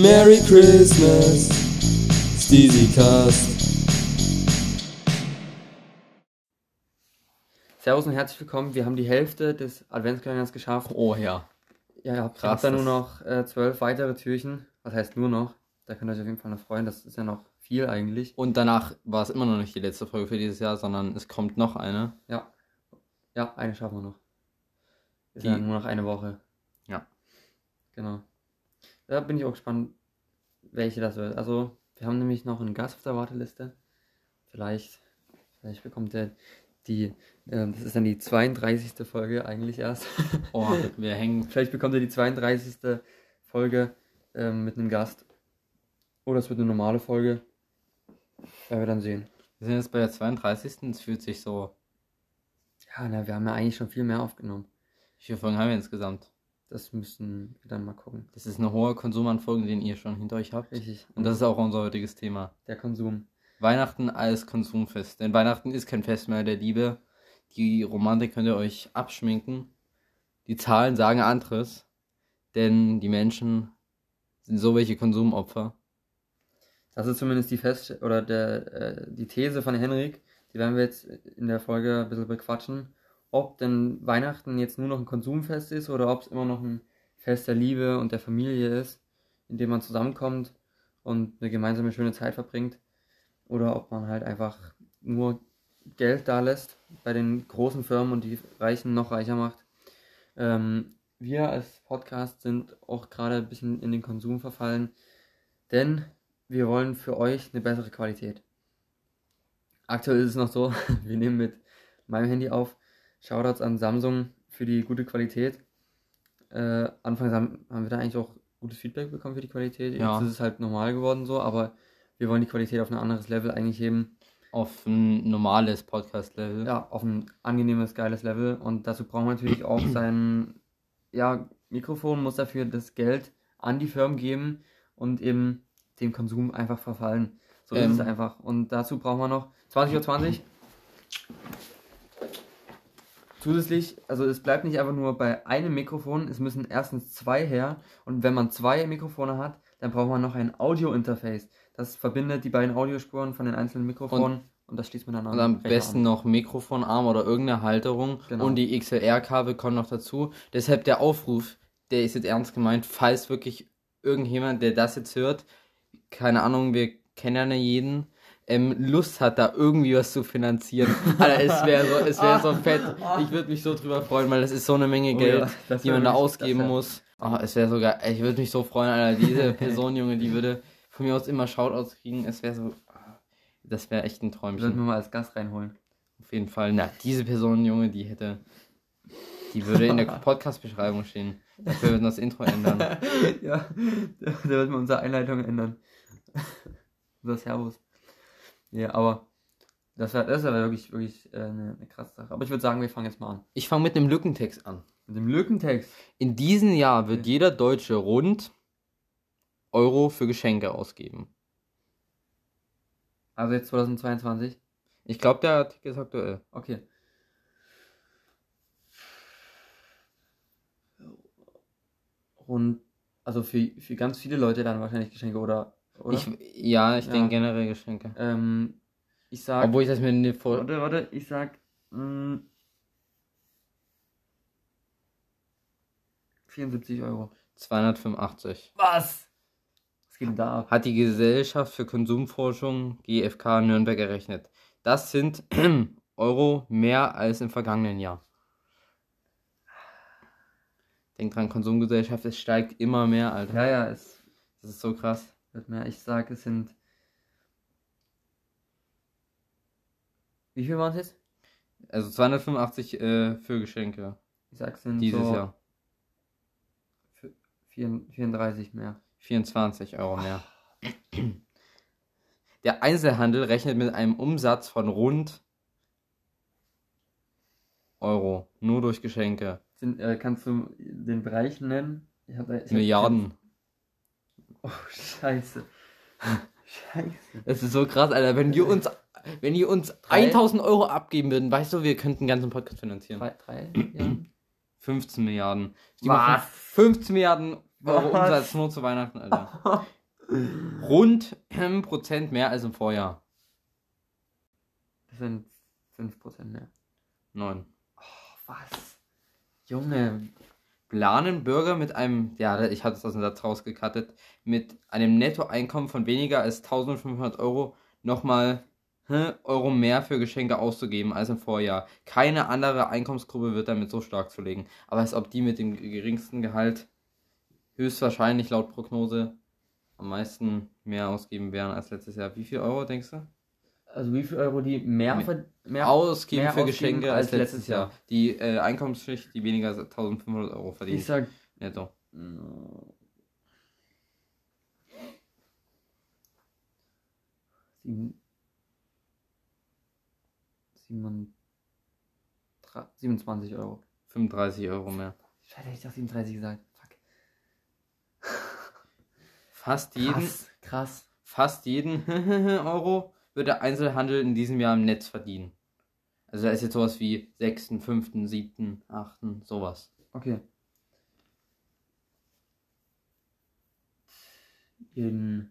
Merry Christmas, Steezy Cast. Servus und herzlich willkommen. Wir haben die Hälfte des Adventskalenders geschafft. Oh ja. Ja, ihr habt Krass, da nur noch äh, zwölf weitere Türchen. Was heißt nur noch? Da könnt ihr euch auf jeden Fall noch freuen. Das ist ja noch viel eigentlich. Und danach war es immer noch nicht die letzte Folge für dieses Jahr, sondern es kommt noch eine. Ja. Ja, eine schaffen wir noch. Ist Die- ja nur noch eine Woche. Ja. Genau. Da bin ich auch gespannt, welche das wird. Also, wir haben nämlich noch einen Gast auf der Warteliste. Vielleicht, vielleicht bekommt er die, ähm, das ist dann die 32. Folge eigentlich erst. Oh, wir hängen. Vielleicht bekommt er die 32. Folge ähm, mit einem Gast. Oder es wird eine normale Folge. Werden wir dann sehen. Wir sind jetzt bei der 32. Es fühlt sich so. Ja, na, wir haben ja eigentlich schon viel mehr aufgenommen. Wie viele Folgen haben wir insgesamt? Das müssen wir dann mal gucken. Das ist ein hoher Konsum an Folgen, den ihr schon hinter euch habt. Richtig. Und das ist auch unser heutiges Thema. der Konsum. Weihnachten als Konsumfest. Denn Weihnachten ist kein Fest mehr der Liebe. Die Romantik könnt ihr euch abschminken. Die Zahlen sagen anderes. Denn die Menschen sind so welche Konsumopfer. Das ist zumindest die Fest oder der, äh, die These von Henrik. Die werden wir jetzt in der Folge ein bisschen bequatschen. Ob denn Weihnachten jetzt nur noch ein Konsumfest ist oder ob es immer noch ein Fest der Liebe und der Familie ist, in dem man zusammenkommt und eine gemeinsame schöne Zeit verbringt. Oder ob man halt einfach nur Geld da lässt bei den großen Firmen und die Reichen noch reicher macht. Ähm, wir als Podcast sind auch gerade ein bisschen in den Konsum verfallen, denn wir wollen für euch eine bessere Qualität. Aktuell ist es noch so, wir nehmen mit meinem Handy auf. Shoutouts an Samsung für die gute Qualität. Äh, anfangs haben, haben wir da eigentlich auch gutes Feedback bekommen für die Qualität. Ja. Jetzt ist es halt normal geworden so, aber wir wollen die Qualität auf ein anderes Level eigentlich heben. Auf ein normales Podcast-Level. Ja, auf ein angenehmes, geiles Level. Und dazu braucht man natürlich auch sein ja, Mikrofon, muss dafür das Geld an die Firmen geben und eben dem Konsum einfach verfallen. So Ähm. ist es einfach. Und dazu brauchen wir noch 20.20 Uhr. Zusätzlich, also es bleibt nicht einfach nur bei einem Mikrofon, es müssen erstens zwei her. Und wenn man zwei Mikrofone hat, dann braucht man noch ein Audio-Interface. Das verbindet die beiden Audiospuren von den einzelnen Mikrofonen und, das schließt man dann an. Und am besten an. noch Mikrofonarm oder irgendeine Halterung. Genau. Und die XLR-Kabel kommen noch dazu. Deshalb der Aufruf, der ist jetzt ernst gemeint, falls wirklich irgendjemand, der das jetzt hört, keine Ahnung, wir kennen ja nicht jeden, ähm, Lust hat, da irgendwie was zu finanzieren. Alter, es wäre so, es wäre so fett. Ich würde mich so drüber freuen, weil das ist so eine Menge Oh Geld, ja, das die wär man da ausgeben wär- muss. Oh, es wäre sogar, ich würde mich so freuen, Alter, diese Person, Junge, die würde von mir aus immer Shoutouts kriegen. Es wäre so, ah, das wäre echt ein Träumchen. Sollten wir mal als Gast reinholen. Auf jeden Fall. Na, diese Person, Junge, die hätte. Die würde in der Podcast-Beschreibung stehen. Dafür würden wir das Intro ändern. ja, da, wird man unsere Einleitung ändern. unser Servus. Ja, aber das wäre das wär wirklich, wirklich äh, eine, eine krasse Sache. Aber ich würde sagen, wir fangen jetzt mal an. Ich fange mit einem Lückentext an. Mit dem Lückentext. In diesem Jahr wird jeder Deutsche rund Euro für Geschenke ausgeben. Also jetzt 2022. Ich glaube, der Artikel ist aktuell. Okay. Und also für, für ganz viele Leute dann wahrscheinlich Geschenke oder oder? Ich, ja, ich Ja. denke generell Geschenke. ähm, ich sag. Obwohl ich das mir nicht vor. Warte, warte, ich sag. mm, Mh, 74 Euro. 285. Was? Was geht denn da ab? Hat die Gesellschaft für Konsumforschung GfK Nürnberg errechnet. Das sind Euro mehr als im vergangenen Jahr. Denk dran, Konsumgesellschaft, es steigt immer mehr, Alter. Ja, ja, es Das ist so krass. Wird mehr. Ich sag, es sind. Wie viel waren es jetzt? Also 285 äh, für Geschenke Ich sag, es sind dieses so Jahr. vi- vier- 34 mehr. 24 Euro mehr. Der Einzelhandel rechnet mit einem Umsatz von rund Euro. Nur durch Geschenke. Sind, äh, kannst du den Bereich nennen? Ich hab ich Milliarden. Oh, scheiße. scheiße. Das ist so krass, Alter. Wenn die uns, wenn die uns Drei? 1000 Euro abgeben würden, weißt du, wir könnten einen ganzen Podcast finanzieren. Drei, drei Milliarden? 15 Milliarden. Die Was? machen 15 Milliarden Euro Was? Umsatz nur zu Weihnachten, Alter. Rund ähm, Prozent mehr als im Vorjahr. Das sind 5% mehr. Neun. Oh, was? Junge. Planen Bürger mit einem, ja, ich hatte es aus dem Satz rausgekattet, mit einem Nettoeinkommen von weniger als 1500 Euro nochmal hä, Euro mehr für Geschenke auszugeben als im Vorjahr. Keine andere Einkommensgruppe wird damit so stark zu legen. Aber als ob die mit dem geringsten Gehalt höchstwahrscheinlich laut Prognose am meisten mehr ausgeben werden als letztes Jahr. Wie viel Euro denkst du? Also wie viel Euro die mehr, Mehr- mehr ausgeben mehr für Geschenke als als letztes letztes Jahr. Jahr. Die äh, Einkommensschicht, die weniger als 1500 Euro Ich verdient. sag Netto. Sieben, sieben, 27 Euro. 35 Euro mehr. Scheiße, hätte ich doch 37 gesagt. Fuck. Fast jeden, Krass, krass. fast jeden Euro wird der Einzelhandel in diesem Jahr im Netz verdienen. Also da ist jetzt sowas wie 6., 5., 7., 8., sowas. Okay. In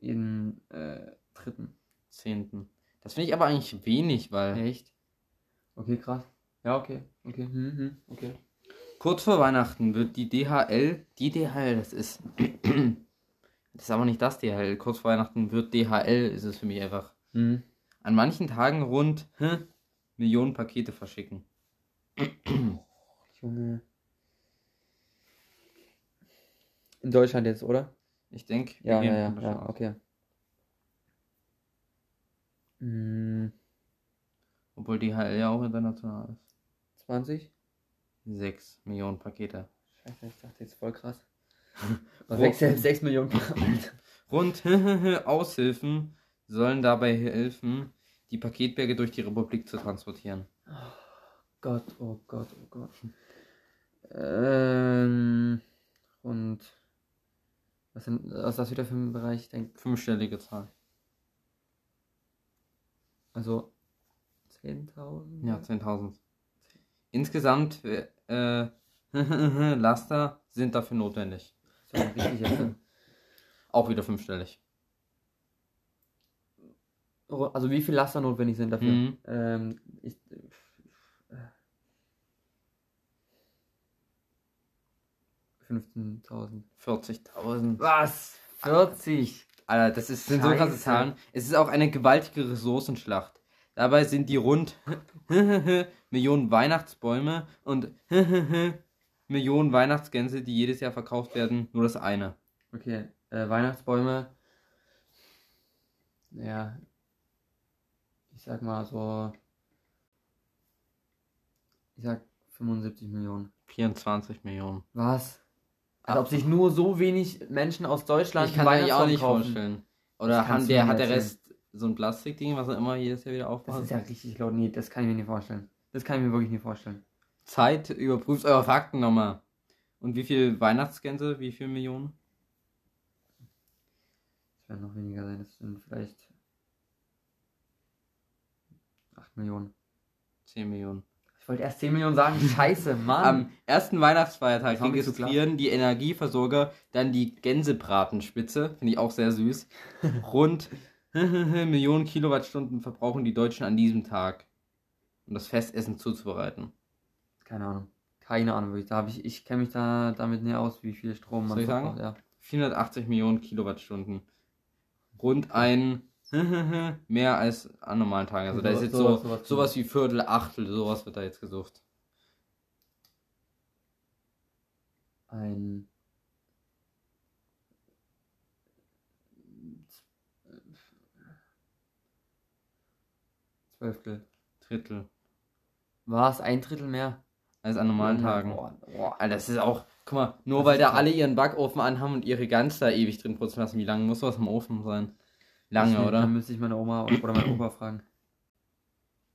in äh, dritten. 10. Das finde ich aber eigentlich wenig, weil Echt? Okay, krass. Ja, okay. Okay. Hm, hm, okay. Kurz vor Weihnachten wird die DHL, die DHL, das ist, das ist aber nicht das DHL, kurz vor Weihnachten wird DHL, ist es für mich einfach, Hm. an manchen Tagen rund hä, Millionen Pakete verschicken. Junge. In Deutschland jetzt, oder? Ich denke, Ja, ja, ja, ja, okay. Hm, Obwohl DHL ja auch international ist. 20? 6 Millionen Pakete. Scheiße, ich dachte jetzt voll krass. Was Wo- 6, 6 Millionen Pakete. Rund Aushilfen sollen dabei helfen, die Paketberge durch die Republik zu transportieren. Gott, oh Gott, oh Gott. Ähm, und was sind, was ist das wieder für ein Bereich? Ich denke, Fünfstellige Zahl. also 10.000? Ja, 10.000. Insgesamt äh, Laster sind dafür notwendig. So? Auch wieder fünfstellig. Also wie viel Laster notwendig sind dafür? Mhm. Ähm, ich, äh, 15.000. 40.000. Was? 40? Alter, das ist, sind so krasse. Zahlen. Es ist auch eine gewaltige Ressourcenschlacht. Dabei sind die rund Millionen Weihnachtsbäume und Millionen Weihnachtsgänse, die jedes Jahr verkauft werden, nur das eine. Okay, äh, Weihnachtsbäume. Ja. Ich sag mal so. Ich sag 75 Millionen. 24 Millionen. Was? Als ob sich nur so wenig Menschen aus Deutschland Ich kann mir auch nicht Weihnachtsbaum vorstellen. Oder haben der, hat der. Rest so ein Plastikding, was er immer jedes Jahr wieder Das aufmacht? ist ja richtig laut. Nee, das kann ich mir nicht vorstellen. Das kann ich mir wirklich nicht vorstellen. Zeit, überprüft eure Fakten nochmal. Und wie viel Weihnachtsgänse, wie viel Millionen? Das werden noch weniger sein. Das sind vielleicht 8 Millionen. 10 Millionen. Ich wollte erst 10 Millionen sagen. Scheiße, Mann. Am ersten Weihnachtsfeiertag Das registrieren die Energieversorger dann die Gänsebratenspitze, finde ich auch sehr süß. Rund Millionen Kilowattstunden verbrauchen die Deutschen an diesem Tag, um das Festessen zuzubereiten. Keine Ahnung. Keine Ahnung, wirklich. Da ich, ich kenne mich da damit näher aus, wie viel Strom man Soll verbraucht. Ja. 480 Millionen Kilowattstunden. Rund ein mehr als an normalen Tagen. Also da ist jetzt sowas- so sowas- sowas wie Viertel, Achtel, sowas wird da jetzt gesucht. Ein. Zwölftel. Drittel. War es ein Drittel mehr? Als an normalen Boah, Tagen. boah. Alter, das ist auch, guck mal, nur Das weil da alle ihren Backofen anhaben und ihre Gans da ewig drin putzen lassen, wie lange muss sowas im Ofen sein? Lange, Das- oder? Dann müsste ich meine Oma oder meinen Opa fragen.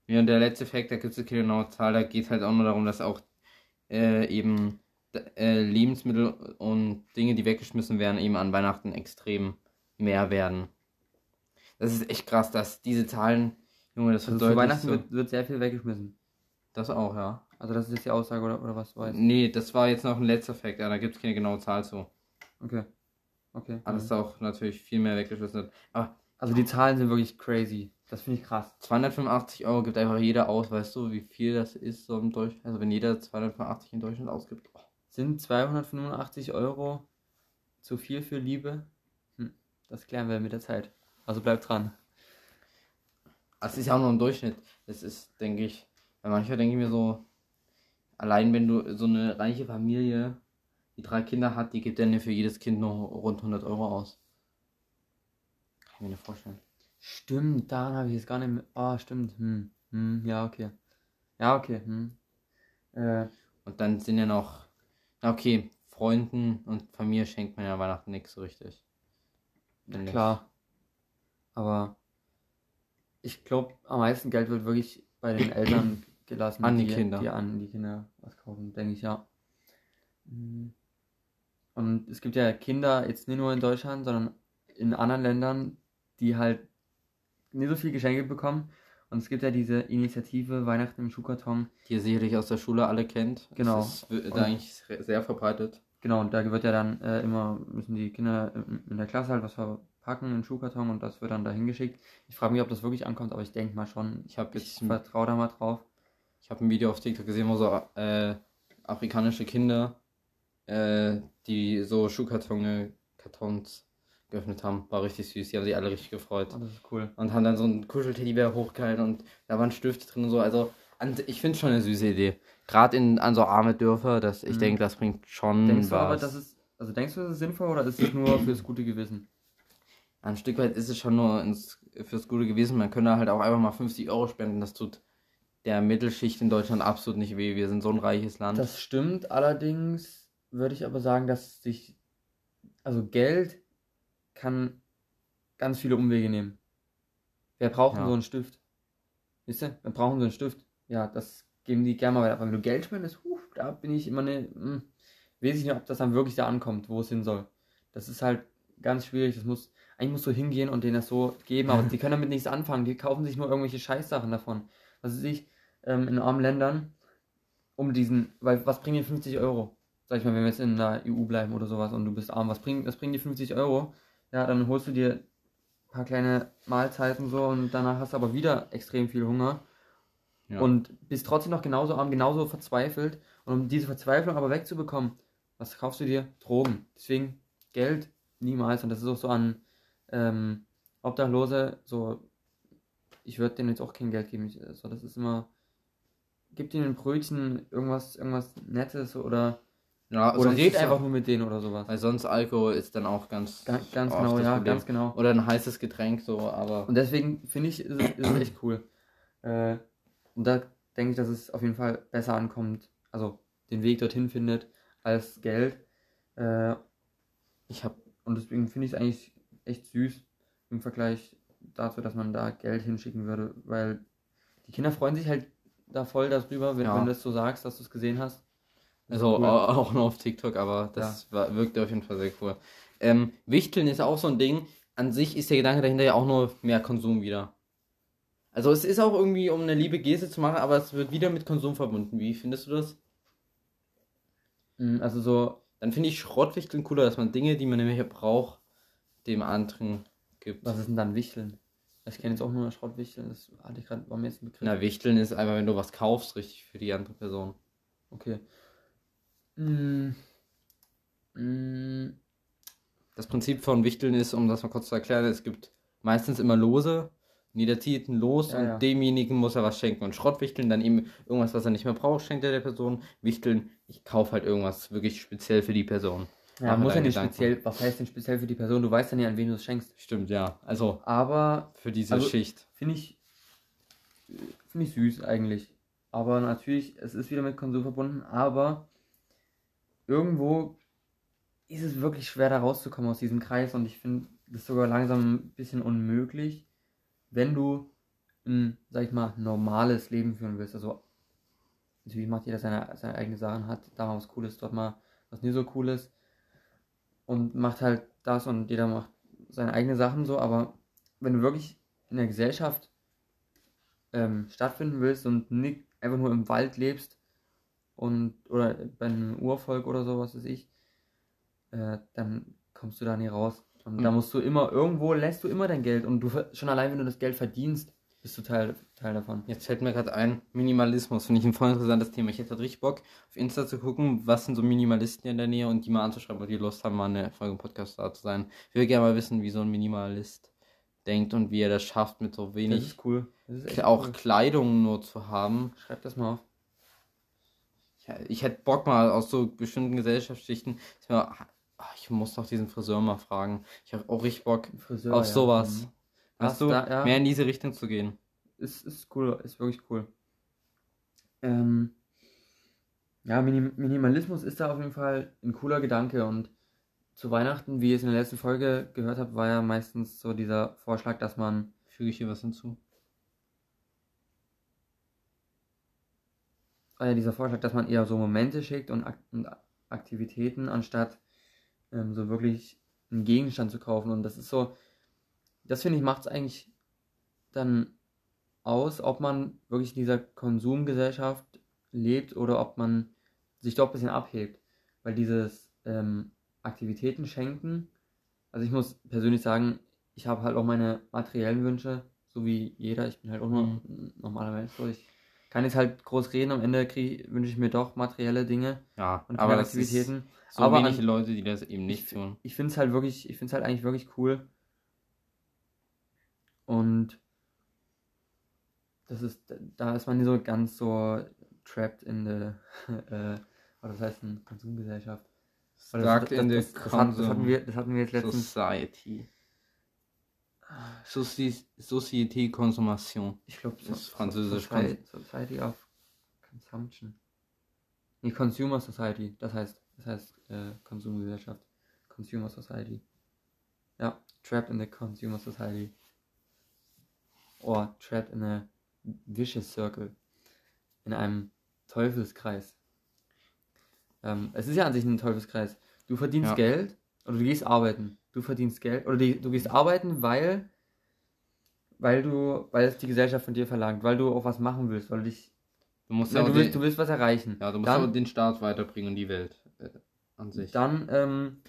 Ja, und der letzte Effekt, da gibt es keine genaue Zahl, da geht es halt auch nur darum, dass auch äh, eben äh, Lebensmittel und Dinge, die weggeschmissen werden, eben an Weihnachten extrem mehr werden. Das ist echt krass, dass diese Zahlen, Junge, das wird Also zu Weihnachten so. wird, wird sehr viel weggeschmissen. Das auch, ja. Also das ist jetzt die Aussage oder, oder was weiß Nee, das war jetzt noch ein letzter Fact, ja, da gibt es keine genaue Zahl zu. Okay. Okay. Alles mhm. auch natürlich viel mehr weggeschlüsselt. Aber Also die Zahlen sind wirklich crazy. Das finde ich krass. 285 Euro gibt einfach jeder aus, weißt du, wie viel das ist so im Deutschland? Also wenn jeder 285 in Deutschland ausgibt. Oh. Sind 285 Euro zu viel für Liebe? Hm, das klären wir mit der Zeit. Also bleibt dran. Das ist ja auch nur im Durchschnitt. Das ist, denke ich, weil manchmal denke ich mir so, allein wenn du so eine reiche Familie, die drei Kinder hat, die gibt dann ja für jedes Kind noch rund 100 Euro aus. Kann ich mir nicht vorstellen. Stimmt, daran habe ich jetzt gar nicht mehr. Ah, stimmt. Hm. Hm, ja, okay. Ja, okay. Hm. Äh, Und dann sind ja noch, na okay, Freunden und Familie schenkt man ja Weihnachten nichts so richtig. Klar. Aber ich glaube, am meisten Geld wird wirklich bei den Eltern gelassen, An die Kinder. die an die Kinder was kaufen, denke ich, ja. Hm. Und es gibt ja Kinder, jetzt nicht nur in Deutschland, sondern in anderen Ländern, die halt nicht so viel Geschenke bekommen. Und es gibt ja diese Initiative Weihnachten im Schuhkarton. Die ihr sicherlich aus der Schule alle kennt. Genau. Das ist Und- da eigentlich sehr verbreitet. Genau, und da wird ja dann äh, immer, müssen die Kinder in, in der Klasse halt was verpacken in den Schuhkarton und das wird dann dahin geschickt. Ich frage mich, ob das wirklich ankommt, aber ich denke mal schon. Ich habe Ich jetzt vertraue da mal drauf. Ich habe ein Video auf TikTok gesehen, wo so äh, afrikanische Kinder, äh, die so Schuhkartons Kartons geöffnet haben. War richtig süß. Die haben sich alle richtig gefreut. Oh, das ist cool. Und haben dann so einen Kuschelteddybär hochgehalten und da waren Stifte drin und so. Also an, ich finde schon eine süße Idee. Gerade in an so arme Dörfer, dass ich Mhm. denke, das bringt schon Denkst du was. aber, das ist, also denkst du, das ist sinnvoll oder ist es nur fürs gute Gewissen? Ein Stück weit ist es schon nur ins, fürs Gute gewesen. Man könnte halt auch einfach mal 50 Euro spenden. Das tut der Mittelschicht in Deutschland absolut nicht weh. Wir sind so ein reiches Land. Das stimmt, allerdings würde ich aber sagen, dass sich, also Geld kann ganz viele Umwege nehmen. Wer braucht denn Ja. so einen Stift? Wisst ihr? Wir brauchen so einen Stift. Ja, das geben die gerne mal weiter. Aber wenn du Geld spendest, huh, da bin ich immer ne, hm, weiß ich nicht, ob das dann wirklich da ankommt, wo es hin soll. Das ist halt ganz schwierig. Das muss, eigentlich musst du hingehen und denen das so geben, aber die können damit nichts anfangen. Die kaufen sich nur irgendwelche Scheißsachen davon. Was weiß ich, ähm, in armen Ländern, um diesen, weil was bringen dir 50 Euro? Sag ich mal, wenn wir jetzt in der EU bleiben oder sowas und du bist arm, was bringt, was bringen dir 50 Euro? Ja, dann holst du dir ein paar kleine Mahlzeiten so und danach hast du aber wieder extrem viel Hunger Ja. und bist trotzdem noch genauso arm, genauso verzweifelt. Und um diese Verzweiflung aber wegzubekommen, was kaufst du dir? Drogen. Deswegen Geld niemals. Und das ist auch so an ähm, Obdachlose, so, ich würde denen jetzt auch kein Geld geben. Ich, so, das ist immer, gib ihnen ein Brötchen, irgendwas, irgendwas Nettes oder, ja, oder red einfach nur mit denen oder sowas. Weil sonst Alkohol ist dann auch ganz, Ga- ganz genau, ja, Problem. ganz genau. Oder ein heißes Getränk so, aber Und deswegen finde ich, ist es, ist es echt cool. Äh, und da denke ich, dass es auf jeden Fall besser ankommt, also den Weg dorthin findet, als Geld. Äh, ich habe und deswegen finde ich es eigentlich echt süß im Vergleich dazu, dass man da Geld hinschicken würde, weil die Kinder freuen sich halt da voll darüber, wenn, Ja. wenn du das so sagst, dass du es gesehen hast. Also cool. au- auch nur auf TikTok, aber das war, wirkte auf jeden Fall sehr cool. Ähm, Wichteln ist auch so ein Ding. An sich ist der Gedanke dahinter ja auch nur mehr Konsum wieder. Also es ist auch irgendwie, um eine liebe Geste zu machen, aber es wird wieder mit Konsum verbunden. Wie findest du das? Mm, Also so, Dann finde ich Schrottwichteln cooler, dass man Dinge, die man nämlich braucht, dem anderen gibt. was ist denn dann Wichteln? Ich kenne jetzt auch nur Schrottwichteln, das hatte ich gerade, war mir jetzt ein Begriff. Na, Wichteln ist einfach, wenn du was kaufst, richtig für die andere Person. Okay. Mm. Mm. Das Prinzip von Wichteln ist, um das mal kurz zu erklären, es gibt meistens immer Lose. Und Jeder zieht ein Los Ja, und ja. demjenigen muss er was schenken. Und Schrottwichteln, dann eben irgendwas, was er nicht mehr braucht, schenkt er der Person. Wichteln, ich kaufe halt irgendwas wirklich speziell für die Person. Ja, muss ja nicht Gedanken. speziell, was heißt denn speziell für die Person? Du weißt ja nicht, an wen du es schenkst. Stimmt, ja. Also Aber für diese Also- Schicht. finde ich, finde ich süß eigentlich. Aber natürlich, es ist wieder mit Konsum verbunden, aber irgendwo ist es wirklich schwer da rauszukommen aus diesem Kreis und ich finde das sogar langsam ein bisschen unmöglich, wenn du ein, sag ich mal, normales Leben führen willst. Also natürlich macht jeder seine, seine eigenen Sachen, hat da mal was Cooles, dort mal was nicht so Cooles und macht halt das und jeder macht seine eigenen Sachen so, aber wenn du wirklich in der Gesellschaft ähm, stattfinden willst und nicht einfach nur im Wald lebst und oder bei einem Urvolk oder so, was weiß ich, äh, dann kommst du da nie raus. Und Mhm. da musst du immer, irgendwo lässt du immer dein Geld und du schon allein, wenn du das Geld verdienst, bist du Teil, Teil davon. Jetzt fällt mir gerade ein, Minimalismus, finde ich ein voll interessantes Thema. Ich hätte halt richtig Bock, auf Insta zu gucken, was sind so Minimalisten in der Nähe und die mal anzuschreiben, weil die Lust haben, mal eine Folge im Podcast da zu sein. Ich will gerne mal wissen, wie so ein Minimalist denkt und wie er das schafft, mit so Das wenig, ist cool. Das ist auch cool. Kleidung nur zu haben. Schreib das mal auf. Ja, ich hätte Bock mal aus so bestimmten Gesellschaftsschichten, ich muss doch diesen Friseur mal fragen. Ich habe auch richtig Bock Friseur, auf ja. sowas. Mhm. Das du, da- ja. mehr in diese Richtung zu gehen. ist, ist cool, ist wirklich cool. Ähm, ja, Minim Minimalismus ist da auf jeden Fall ein cooler Gedanke und zu Weihnachten, wie ihr es in der letzten Folge gehört habt, war ja meistens so dieser Vorschlag, dass man Füge ich hier was hinzu? war ja dieser Vorschlag, dass man eher so Momente schickt und, Ak und Aktivitäten, anstatt ähm, so wirklich einen Gegenstand zu kaufen. Und das ist so, das finde ich, macht es eigentlich dann aus, ob man wirklich in dieser Konsumgesellschaft lebt oder ob man sich doch ein bisschen abhebt. Weil dieses ähm, Aktivitäten schenken, also ich muss persönlich sagen, ich habe halt auch meine materiellen Wünsche, so wie jeder. Ich bin halt auch nur ein normaler Mensch. So, ich kann jetzt halt groß reden, am Ende wünsche ich mir doch materielle Dinge Ja, und aber Aktivitäten. so Aber wenige an- Leute, die das eben nicht ich, tun. Ich finde es halt wirklich, ich finde es halt eigentlich wirklich cool. Und das ist, da ist man nicht so ganz so trapped in der, äh, oder das heißt in Konsumgesellschaft. Oder das, in the das, das, das, hat, das, hatten wir, das hatten wir jetzt letztens. Society. Soci Société Consommation. Ich glaube, Das ist französisch. Society, Society of Consumption. Nee, Consumer Society. Das heißt, das heißt äh, Konsumgesellschaft. Consumer Society. Ja, trapped in the Consumer Society. Or trapped in a vicious circle. In einem Teufelskreis. Ähm, es ist ja an sich ein Teufelskreis. Du verdienst Ja. Geld oder du gehst arbeiten. Du verdienst Geld oder die, du gehst arbeiten, weil weil du, weil es die Gesellschaft von dir verlangt, weil du auch was machen willst, weil du dich, Du musst ja du willst, den, du willst was erreichen. ja, du musst dann, den Staat weiterbringen und die Welt äh, an sich. dann ähm,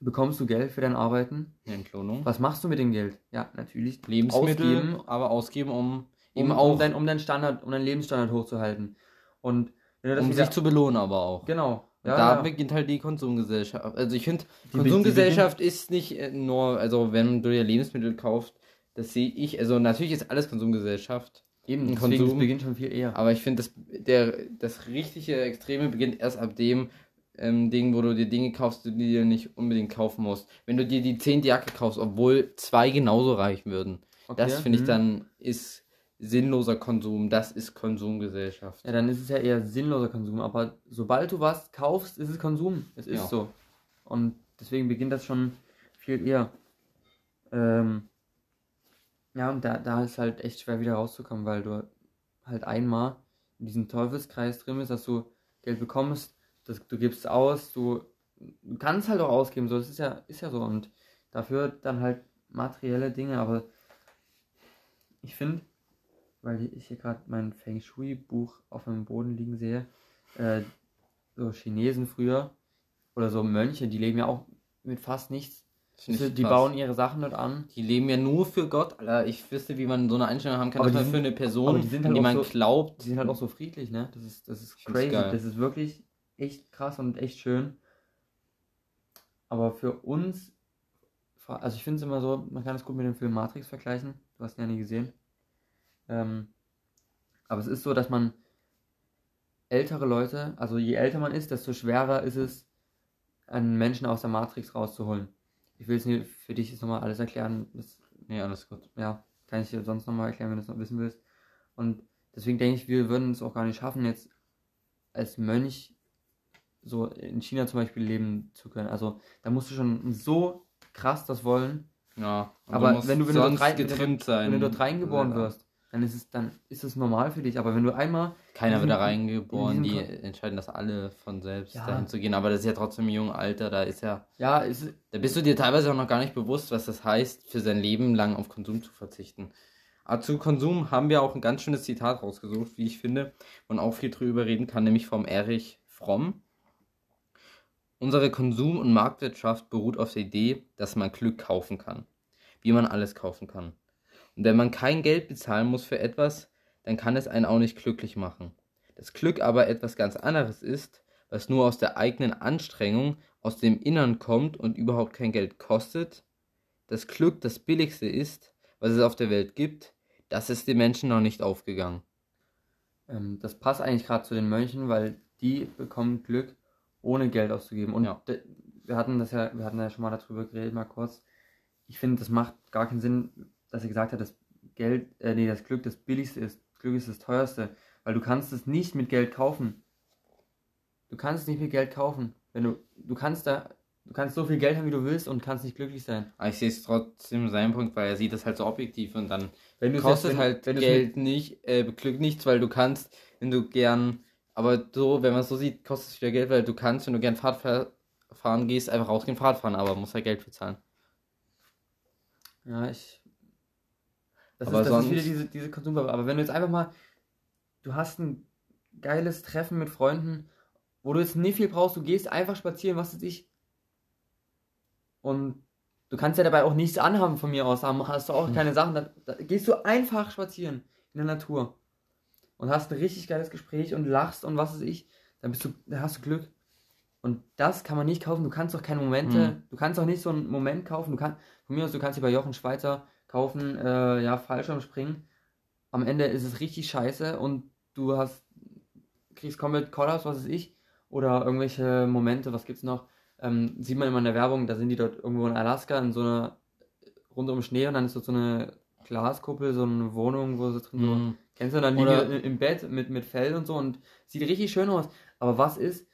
bekommst du Geld für dein Arbeiten. Entlohnung. Was machst du mit dem Geld? Ja, natürlich Lebensmittel, ausgeben, aber ausgeben, um um, eben um, auch, dein, um deinen Standard, um deinen Lebensstandard hochzuhalten. Und um wieder, sich zu belohnen, aber auch. genau. Ja, da ja. beginnt halt die Konsumgesellschaft. Also ich finde, Die- die Konsumgesellschaft ist nicht äh, nur, also wenn du dir Lebensmittel kaufst, das sehe ich, also natürlich ist alles Konsumgesellschaft, Eben, deswegen, Konsum. das beginnt schon viel eher. aber ich finde, das, der, das richtige Extreme beginnt erst ab dem ähm, Ding, wo du dir Dinge kaufst, die du dir nicht unbedingt kaufen musst. Wenn du dir die zehnte Jacke kaufst, obwohl zwei genauso reichen würden. Okay, Das finde ich mhm. dann ist sinnloser Konsum, das ist Konsumgesellschaft. Ja, dann ist es ja eher sinnloser Konsum. Aber sobald du was kaufst, ist es Konsum. Es ist Ja. so. Und deswegen beginnt das schon viel eher. Ähm, ja, und da, da ist halt echt schwer wieder rauszukommen, weil du halt einmal in diesem Teufelskreis drin bist, dass du Geld bekommst, das, du gibst aus, du, kannst halt auch ausgeben, so, das ist ja, ist ja so. Und dafür dann halt materielle Dinge, aber ich finde, weil ich hier gerade mein Feng Shui Buch auf dem Boden liegen sehe, äh, so Chinesen früher oder so Mönche, die leben ja auch mit fast nichts. Find Die, krass. bauen ihre Sachen dort an. Die leben ja nur für Gott, Alter. Ich wüsste, wie man so eine Einstellung haben kann, Aber man für sind- eine Person, die sind an halt die man so- glaubt. Die sind halt auch so friedlich, ne? Das ist, das ist Ich crazy. Das ist wirklich echt krass und echt schön. Aber für uns, also ich finde es immer so, man kann es gut mit dem Film Matrix vergleichen. Du hast ihn ja nie gesehen. Ähm, aber es ist so, dass man ältere Leute, also je älter man ist, desto schwerer ist es, einen Menschen aus der Matrix rauszuholen. Ich will es nicht für dich jetzt nochmal alles erklären. Das Nee, alles gut. ja, kann ich dir sonst nochmal erklären, wenn du es noch wissen willst. Und deswegen denke ich, wir würden es auch gar nicht schaffen, jetzt als Mönch so in China zum Beispiel leben zu können. Also da musst du schon so krass das wollen. Ja, Aber musst wenn du- wenn du rein- wenn du- getrimmt sein. Wenn du dort reingeboren Ja. wirst, dann ist es dann ist es normal für dich. Aber wenn du einmal Keiner in wird da reingeboren, in die entscheiden das alle von selbst, Ja. dahin zu gehen. Aber das ist ja trotzdem im jungen Alter, da ist ja, ja, ist da bist du dir teilweise auch noch gar nicht bewusst, was das heißt, für sein Leben lang auf Konsum zu verzichten. Aber zu Konsum haben wir auch ein ganz schönes Zitat rausgesucht, wie ich finde, und auch viel drüber reden kann, nämlich vom Erich Fromm. Unsere Konsum- und Marktwirtschaft beruht auf der Idee, dass man Glück kaufen kann. Wie man alles kaufen kann. Und wenn man kein Geld bezahlen muss für etwas, dann kann es einen auch nicht glücklich machen. Das Glück aber etwas ganz anderes ist, was nur aus der eigenen Anstrengung, aus dem Innern kommt und überhaupt kein Geld kostet. Das Glück das billigste ist, was es auf der Welt gibt, das ist den Menschen noch nicht aufgegangen. Ähm, das passt eigentlich gerade zu den Mönchen, weil die bekommen Glück, ohne Geld auszugeben. Und Ja. wir hatten das ja, wir hatten ja schon mal darüber geredet, mal kurz. Ich finde, das macht gar keinen Sinn, dass er gesagt hat, dass Geld, äh, nee, das Glück das billigste ist. Glück ist das teuerste. Weil du kannst es nicht mit Geld kaufen. Du kannst es nicht mit Geld kaufen. Wenn du, du kannst da, du kannst so viel Geld haben, wie du willst und kannst nicht glücklich sein. Aber ich sehe es trotzdem seinen Punkt, weil er sieht das halt so objektiv und dann Wenn du es kostet jetzt- wenn- halt wenn es Geld nicht, äh, Glück nichts, weil du kannst, wenn du gern, aber so, wenn man es so sieht, kostet es wieder Geld, weil du kannst, wenn du gern Fahrt fahr- fahren gehst, einfach rausgehen, Fahrt fahren, aber musst halt Geld bezahlen. Ja, ich. Das, Aber ist, das ist wieder diese, diese Konsumbubble. Aber wenn du jetzt einfach mal. Du hast ein geiles Treffen mit Freunden, wo du jetzt nicht viel brauchst, du gehst einfach spazieren, was weiß ich. Und du kannst ja dabei auch nichts anhaben von mir aus, haben, hast du auch Hm. keine Sachen. Da, da gehst du einfach spazieren in der Natur. Und hast ein richtig geiles Gespräch und lachst und was weiß ich. Dann bist du, dann hast du Glück. Und das kann man nicht kaufen. Du kannst doch keine Momente, Hm. du kannst doch nicht so einen Moment kaufen. Du kannst, von mir aus, du kannst dir bei Jochen Schweizer kaufen, äh, ja, Fallschirmspringen. Am Ende ist es richtig scheiße und du hast, kriegst komplett Kollaps, was weiß ich. Oder irgendwelche Momente, was gibt's noch? Ähm, sieht man immer in der Werbung, da sind die dort irgendwo in Alaska in so einer, rund um Schnee und dann ist dort so eine Glaskuppel, so eine Wohnung, wo sie drin so Mhm. Kennst du, dann liegen Oder- die im Bett mit, mit Fell und so und sieht richtig schön aus. Aber was ist,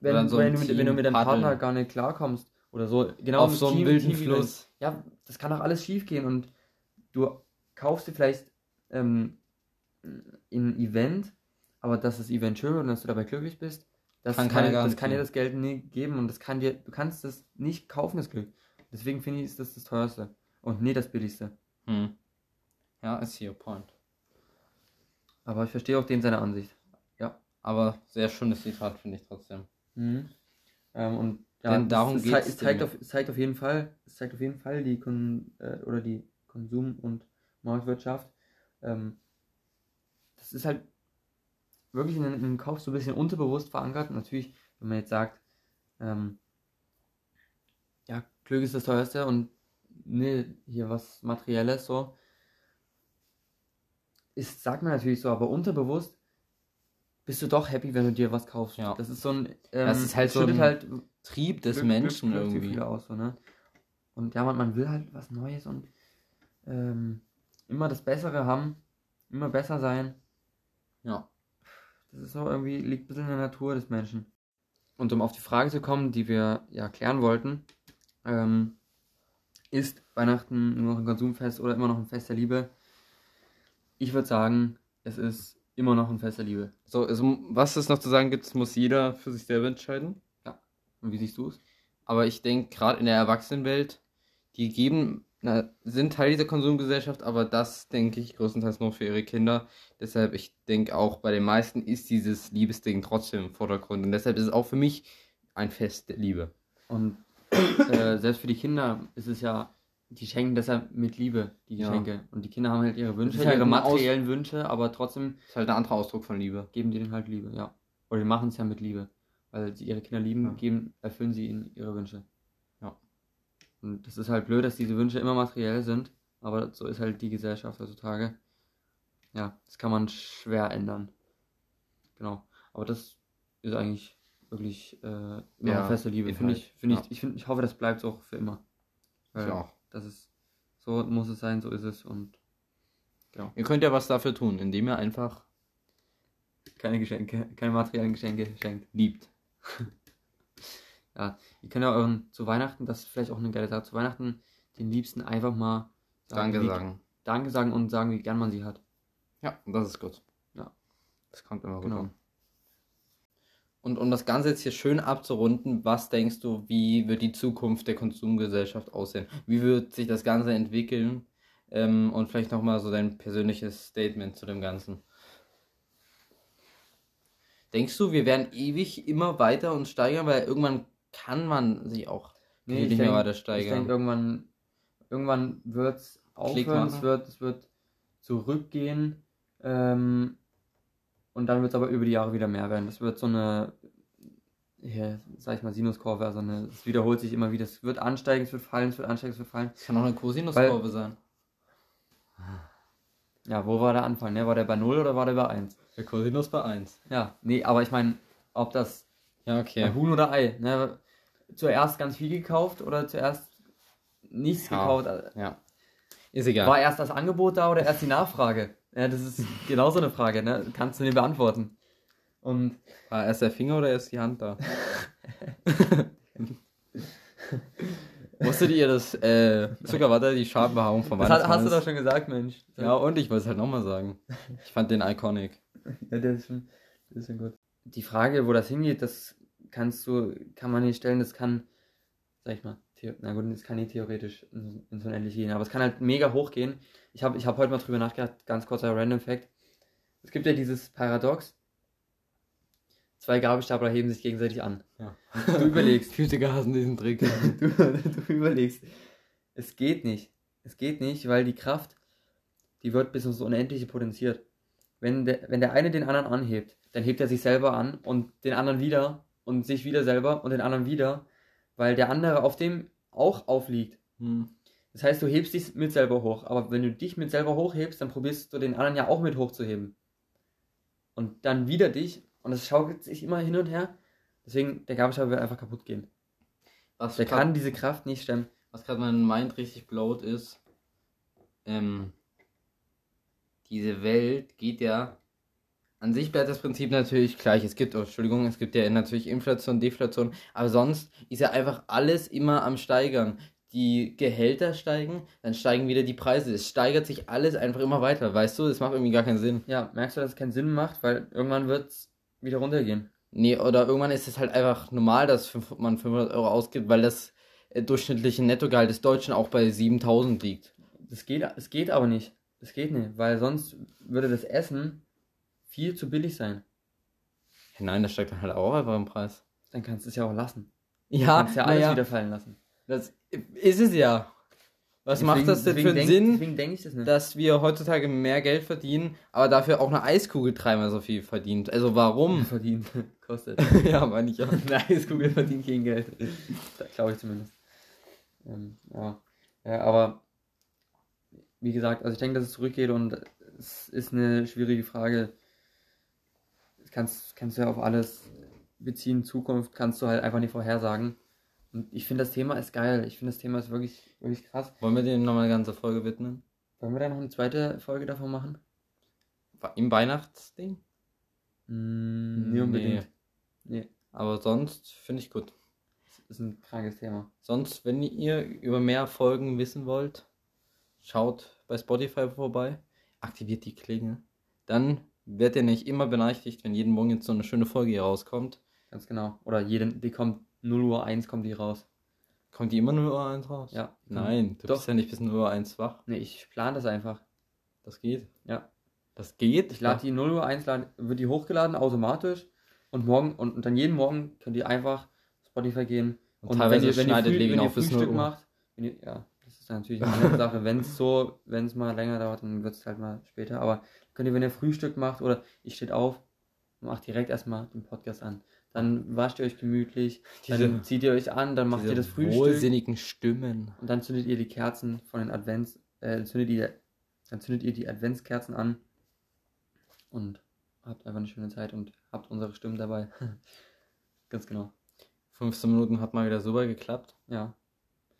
wenn, so wenn, einem du, mit, Team wenn du mit deinem paddeln. Partner gar nicht klarkommst oder so? Genau, Auf so einem Team- wilden Team-Event. Fluss. Ja, das kann doch alles schief gehen und du kaufst dir vielleicht ähm, ein Event, aber dass das Event schön wird und dass du dabei glücklich bist, das Kann kann, das kann dir das Geld nie geben und das kann dir, du kannst das nicht kaufen, das Glück. Deswegen finde ich, ist das das teuerste und nicht das billigste. Hm. Ja, I see your point. Aber ich verstehe auch den seine Ansicht. Aber sehr schönes Zitat, finde ich trotzdem. Mhm. Ähm, und ja, Denn darum es, geht's zeigt, es, zeigt auf, es zeigt auf jeden Fall, es zeigt auf jeden Fall die Kon äh, oder die Konsum- und Marktwirtschaft. Ähm, das ist halt wirklich in, in den Kauf so ein bisschen unterbewusst verankert. Natürlich, wenn man jetzt sagt, ähm, ja, Glück ist das teuerste und ne, hier was Materielles so. Ist, sagt man natürlich so, aber unterbewusst bist du doch happy, wenn du dir was kaufst. Ja. Das ist so ein, ähm, Das ist halt so ein halt Trieb des Glück- Menschen Glück- irgendwie. Glücksgefühle aus, so, ne? Und ja, man, man will halt was Neues und ähm, immer das Bessere haben, immer besser sein. Ja. Das ist so irgendwie, liegt ein bisschen in der Natur des Menschen. Und um auf die Frage zu kommen, die wir ja klären wollten, ähm, ist Weihnachten nur noch ein Konsumfest oder immer noch ein Fest der Liebe? Ich würde sagen, es ist immer noch ein Fest der Liebe. So, also, was es noch zu sagen gibt, muss jeder für sich selber entscheiden. Und wie siehst du es? Aber ich denke, gerade in der Erwachsenenwelt, die geben, na, sind Teil dieser Konsumgesellschaft, aber das denke ich größtenteils nur für ihre Kinder. Deshalb, ich denke auch bei den meisten ist dieses Liebesding trotzdem im Vordergrund. Und deshalb ist es auch für mich ein Fest der Liebe. Und äh, selbst für die Kinder ist es ja, die schenken deshalb mit Liebe die Ja. Geschenke. Und die Kinder haben halt ihre Wünsche, halt ihre ein Aus- materiellen Wünsche, aber trotzdem Ist halt ein anderer Ausdruck von Liebe. geben die denen halt Liebe, ja. Oder die machen es ja mit Liebe. Weil sie ihre Kinder lieben, Ja. geben, erfüllen sie ihnen ihre Wünsche. Ja. Und das ist halt blöd, dass diese Wünsche immer materiell sind, aber so ist halt die Gesellschaft heutzutage. Ja, das kann man schwer ändern. Genau. Aber das ist eigentlich wirklich äh, immer Ja, eine feste Liebe. Finde halt. ich, finde Ja. ich, ich, find, ich hoffe, das bleibt auch für immer. Weil Ich auch. Das ist, so muss es sein, so ist es und Ihr könnt ja was dafür tun, indem ihr einfach keine Geschenke, keine materiellen Geschenke schenkt. liebt. Ja, ihr könnt ja euren zu Weihnachten, das ist vielleicht auch eine geile Sache, zu Weihnachten den Liebsten einfach mal Danke wie, sagen. Danke sagen und sagen, wie gern man sie hat. Ja, das ist gut. Ja. Das kommt immer gut Genau. an. Und um das Ganze jetzt hier schön abzurunden, was denkst du, wie wird die Zukunft der Konsumgesellschaft aussehen? Wie wird sich das Ganze entwickeln? Ähm, und vielleicht nochmal so dein persönliches Statement zu dem Ganzen. Denkst du, wir werden ewig immer weiter uns steigern, weil irgendwann kann man sich auch Nee, nicht ich mehr weiter Ich steigern? denke, irgendwann, irgendwann wird es aufhören, es wird, es wird zurückgehen ähm, und dann wird es aber über die Jahre wieder mehr werden. Das wird so eine, hier, sag ich mal, Sinuskurve, also eine, es wiederholt sich immer wieder. Es wird ansteigen, es wird fallen, es wird ansteigen, es wird fallen. Das kann auch eine Cosinuskurve sein. Ja, wo war der Anfang? Ne? War der bei 0 oder war der bei 1? Der Cosinus bei 1. Ja, nee, aber ich meine, ob das Ja, Ja. okay. Huhn oder Ei. Ne? Zuerst ganz viel gekauft oder zuerst nichts Ja. gekauft? Ja. Ist egal. War erst das Angebot da oder erst die Nachfrage? Ja, das ist genauso eine Frage, ne? Kannst du nicht beantworten. Und War erst der Finger oder erst die Hand da? Wusstet ihr, dass äh, Zuckerwatte die Schambehaarung von das hast, du doch schon gesagt, Mensch. Ja, und ich wollte es halt nochmal sagen. Ich fand den iconic. Ja, der ist schon, der ist schon gut. Die Frage, wo das hingeht, das kannst du, kann man nicht stellen, das kann, sag ich mal, the- na gut, das kann nicht theoretisch in, ins Unendliche gehen, aber es kann halt mega hoch gehen. Ich habe ich hab heute mal drüber nachgedacht, ganz kurzer Random Fact. Es gibt ja dieses Paradox, zwei Gabelstapler heben sich gegenseitig an. Ja. Du überlegst, Physiker hassen diesen Trick. du, du überlegst, es geht nicht. Es geht nicht, weil die Kraft, die wird bis ins Unendliche potenziert. Wenn der, wenn der eine den anderen anhebt, dann hebt er sich selber an und den anderen wieder und sich wieder selber und den anderen wieder, weil der andere auf dem auch aufliegt. Hm. Das heißt, du hebst dich mit selber hoch, aber wenn du dich mit selber hochhebst, dann probierst du den anderen ja auch mit hochzuheben. Und dann wieder dich und es schaukelt sich immer hin und her. Deswegen, der Gabelstapler wird einfach kaputt gehen. Was Der kann diese Kraft nicht stemmen. Was gerade mein Mind richtig blowt ist, ähm, diese Welt geht ja, an sich bleibt das Prinzip natürlich gleich. Es gibt, oh, Entschuldigung, es gibt ja natürlich Inflation, Deflation, aber sonst ist ja einfach alles immer am Steigern. Die Gehälter steigen, dann steigen wieder die Preise. Es steigert sich alles einfach immer weiter, weißt du? Das macht irgendwie gar keinen Sinn. Ja, merkst du, dass es keinen Sinn macht, weil irgendwann wird es wieder runtergehen. Nee, oder irgendwann ist es halt einfach normal, dass man 500 Euro ausgibt, weil das äh, durchschnittliche Nettogehalt des Deutschen auch bei 7000 liegt. Das geht, es geht aber nicht. Das geht nicht, weil sonst würde das Essen viel zu billig sein. Nein, das steigt dann halt auch einfach im Preis. Dann kannst du es ja auch lassen. Ja, kannst ja alles naja, wieder fallen lassen. das ist es ja. Was macht Deswegen- das denn für einen denk, Sinn, Deswegen denke ich das nicht. dass wir heutzutage mehr Geld verdienen, aber dafür auch eine Eiskugel dreimal so viel verdient? Also warum? verdient. Kostet. ja, meine ich ja. nice, Google verdient kein Geld. Das glaube ich zumindest. Ähm, ja. ja, aber wie gesagt, also ich denke, dass es zurückgeht und es ist eine schwierige Frage. Kannst, kannst du ja auf alles beziehen. Zukunft kannst du halt einfach nicht vorhersagen. Und ich finde, das Thema ist geil. Ich finde, das Thema ist wirklich, wirklich krass. Wollen wir dem nochmal eine ganze Folge widmen? Wollen wir da noch eine zweite Folge davon machen? Im Weihnachtsding? Mm, Nee. nee, unbedingt. Nee, Aber sonst finde ich gut. das ist ein krankes Thema. Sonst, wenn ihr über mehr Folgen wissen wollt, schaut bei Spotify vorbei, aktiviert die Klingel. Dann werdet ihr nicht immer benachrichtigt, wenn jeden Morgen jetzt so eine schöne Folge hier rauskommt. Ganz genau. Oder jeden, die kommt 0 Uhr 1 kommt die raus. Kommt die immer nur Uhr 1 raus? Ja. Nein, du Doch. bist ja nicht bis 0 Uhr 1 wach. Nee, ich plane das einfach. Das geht. Ja. Das geht? Ich lade die 0 Uhr 1, lad- wird die hochgeladen automatisch und morgen und, und dann jeden Morgen könnt ihr einfach Spotify gehen Und teilweise wenn ihr, wenn ihr, schneidet früh, Levin wenn ihr auf bis 0 Frühstück Uhr. macht, wenn ihr, ja, das ist natürlich eine Sache. Wenn es so, wenn es mal länger dauert, dann wird es halt mal später. Aber könnt ihr, wenn ihr Frühstück macht oder ich steht auf, macht direkt erstmal den Podcast an. Dann wascht ihr euch gemütlich, dann Diese- zieht ihr euch an, dann macht ihr das Frühstück. wohlsinnigen Stimmen. Und dann zündet ihr die Kerzen von den Advents, äh, zündet ihr, dann zündet ihr die Adventskerzen an und habt einfach eine schöne Zeit und habt unsere Stimmen dabei. Ganz genau. 15 Minuten hat mal wieder super geklappt. Ja,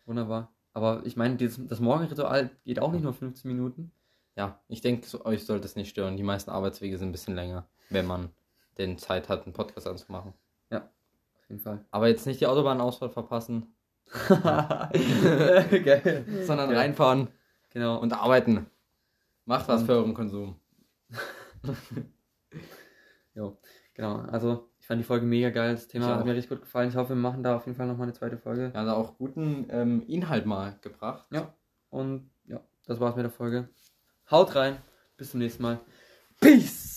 wunderbar. Aber ich meine, dieses, das Morgenritual geht auch nicht nur 15 Minuten. Ja, ich denke, so, euch sollte es nicht stören. Die meisten Arbeitswege sind ein bisschen länger, wenn man denn Zeit hat, einen Podcast anzumachen. Auf jeden Fall. Aber jetzt nicht die Autobahnausfahrt verpassen, Geil. sondern Ja. reinfahren Genau. und arbeiten. Macht was Und- für euren Konsum. Jo, genau. Also, ich fand die Folge mega geil. Das Thema hat mir richtig gut gefallen. Ich hoffe, wir machen da auf jeden Fall nochmal eine zweite Folge. Ja, also auch guten ähm, Inhalt mal gebracht. Ja. Und ja, das war's mit der Folge. Haut rein. Bis zum nächsten Mal. Peace!